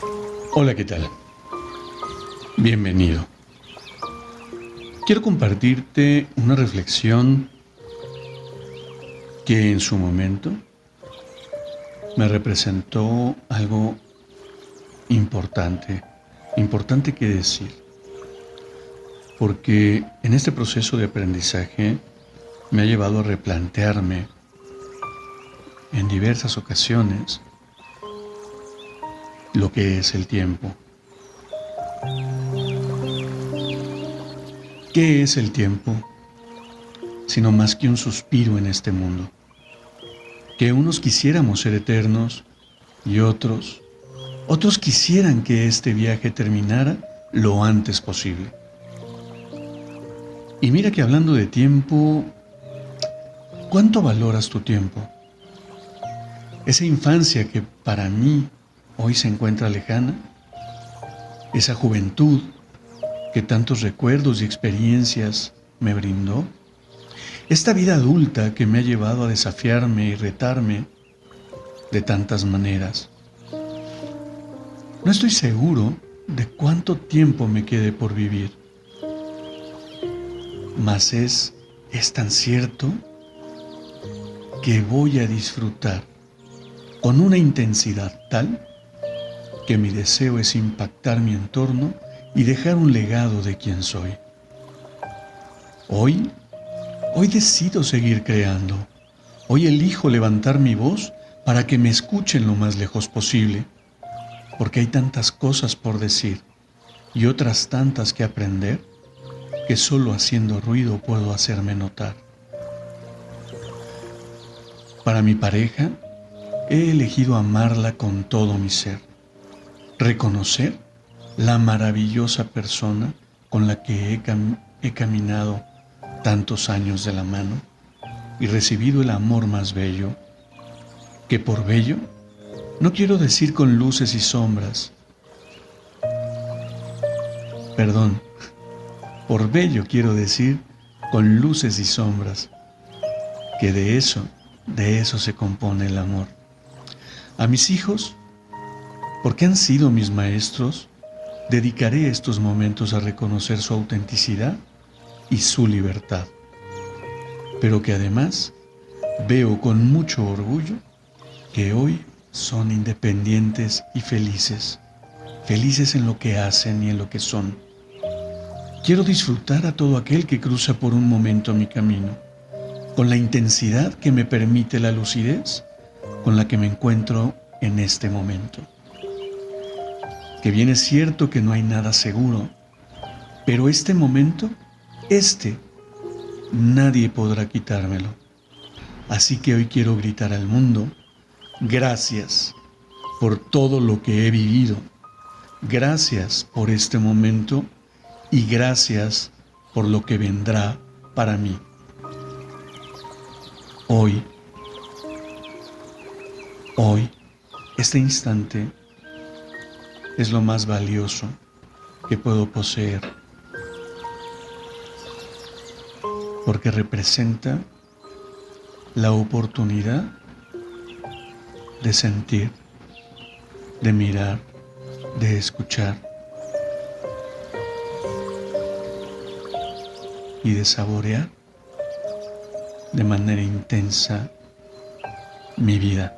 Hola, ¿qué tal? Bienvenido. Quiero compartirte una reflexión que en su momento me representó algo importante, importante que decir. Porque en este proceso de aprendizaje me ha llevado a replantearme en diversas ocasiones lo que es el tiempo. ¿Qué es el tiempo? Sino más que un suspiro en este mundo. Que unos quisiéramos ser eternos y otros, otros quisieran que este viaje terminara lo antes posible. Y mira que hablando de tiempo, ¿cuánto valoras tu tiempo? Esa infancia que para mí hoy se encuentra lejana, esa juventud que tantos recuerdos y experiencias me brindó, esta vida adulta que me ha llevado a desafiarme y retarme de tantas maneras. No estoy seguro de cuánto tiempo me quede por vivir, mas es, es tan cierto que voy a disfrutar con una intensidad tal que mi deseo es impactar mi entorno y dejar un legado de quien soy. Hoy, hoy decido seguir creando. Hoy elijo levantar mi voz para que me escuchen lo más lejos posible, porque hay tantas cosas por decir y otras tantas que aprender que solo haciendo ruido puedo hacerme notar. Para mi pareja, he elegido amarla con todo mi ser reconocer la maravillosa persona con la que he, caminado tantos años de la mano y recibido el amor más bello, que por bello no quiero decir con luces y sombras, perdón, por bello quiero decir con luces y sombras, que de eso, de eso se compone el amor. A mis hijos porque han sido mis maestros, dedicaré estos momentos a reconocer su autenticidad y su libertad, pero que además veo con mucho orgullo que hoy son independientes y felices, felices en lo que hacen y en lo que son. Quiero disfrutar a todo aquel que cruza por un momento mi camino, con la intensidad que me permite la lucidez con la que me encuentro en este momento que bien es cierto que no hay nada seguro, pero este momento, este, nadie podrá quitármelo. Así que hoy quiero gritar al mundo, gracias por todo lo que he vivido, gracias por este momento y gracias por lo que vendrá para mí. Hoy, hoy, este instante, es lo más valioso que puedo poseer, porque representa la oportunidad de sentir, de mirar, de escuchar y de saborear de manera intensa mi vida.